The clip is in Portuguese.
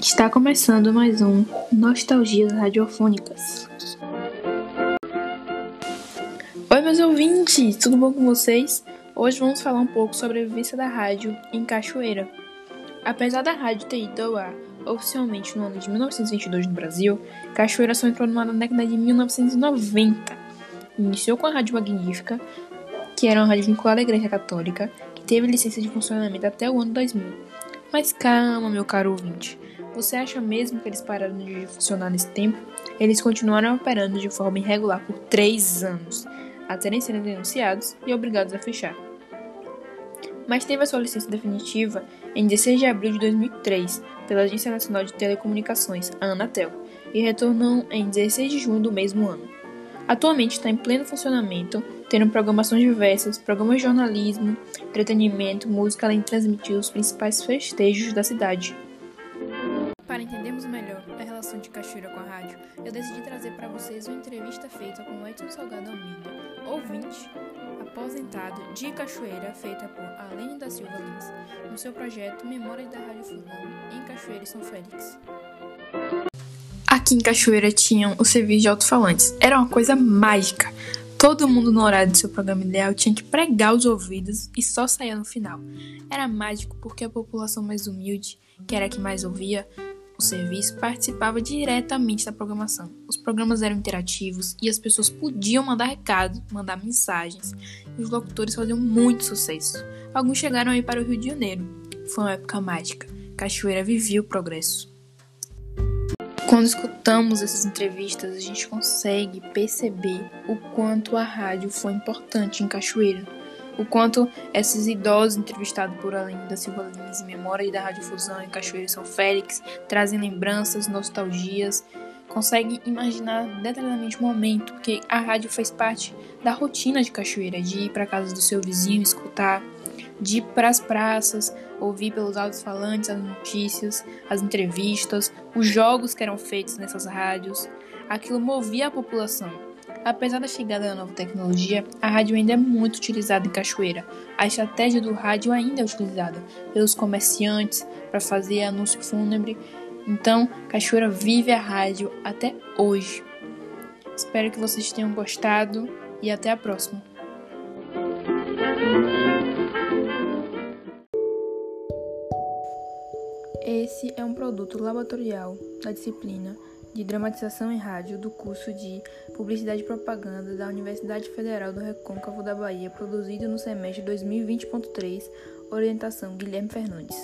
Está começando mais um Nostalgias Radiofônicas. Oi, meus ouvintes, tudo bom com vocês? Hoje vamos falar um pouco sobre a vivência da rádio em Cachoeira. Apesar da rádio ter ido ao ar oficialmente no ano de 1922 no Brasil, Cachoeira só entrou no ar na década de 1990. Iniciou com a Rádio Magnífica, que era uma rádio vinculada à Igreja Católica, que teve licença de funcionamento até o ano 2000. Mas calma, meu caro ouvinte. Você acha mesmo que eles pararam de funcionar nesse tempo? Eles continuaram operando de forma irregular por três anos, até serem denunciados e obrigados a fechar. Mas teve a sua licença definitiva em 16 de abril de 2003 pela Agência Nacional de Telecomunicações, a Anatel, e retornou em 16 de junho do mesmo ano. Atualmente está em pleno funcionamento, tendo programações diversas, programas de jornalismo, entretenimento, música, além de transmitir os principais festejos da cidade. Para entendermos melhor a relação de Cachoeira com a rádio, eu decidi trazer para vocês uma entrevista feita com Edson Salgado Almeida, ouvinte, aposentado de Cachoeira, feita por Alene da Silva Lins, no seu projeto Memórias da Rádio Fusão, em Cachoeira e São Félix. Aqui em Cachoeira tinham o serviço de alto-falantes. Era uma coisa mágica. Todo mundo no horário do seu programa ideal tinha que pregar os ouvidos e só saía no final. Era mágico porque a população mais humilde, que era a que mais ouvia o serviço, participava diretamente da programação. Os programas eram interativos e as pessoas podiam mandar recados, mandar mensagens, e os locutores faziam muito sucesso. Alguns chegaram aí para o Rio de Janeiro. Foi uma época mágica. Cachoeira vivia o progresso. Quando escutamos essas entrevistas, a gente consegue perceber o quanto a rádio foi importante em Cachoeira, o quanto esses idosos entrevistados por Além da Silva Lins, memória da Rádio Fusão em Cachoeira São Félix, trazem lembranças, nostalgias, conseguem imaginar detalhadamente o momento, porque a rádio faz parte da rotina de Cachoeira, de ir para casa do seu vizinho, escutar, de ir para as praças, ouvir pelos altos-falantes as notícias, as entrevistas, os jogos que eram feitos nessas rádios. Aquilo movia a população. Apesar da chegada da nova tecnologia, a rádio ainda é muito utilizada em Cachoeira. A estratégia do rádio ainda é utilizada pelos comerciantes para fazer anúncio fúnebre. Então, Cachoeira vive a rádio até hoje. Espero que vocês tenham gostado e até a próxima. Esse é um produto laboratorial da disciplina de Dramatização em Rádio do curso de Publicidade e Propaganda da Universidade Federal do Recôncavo da Bahia, produzido no semestre 2020.3, orientação Guilherme Fernandes.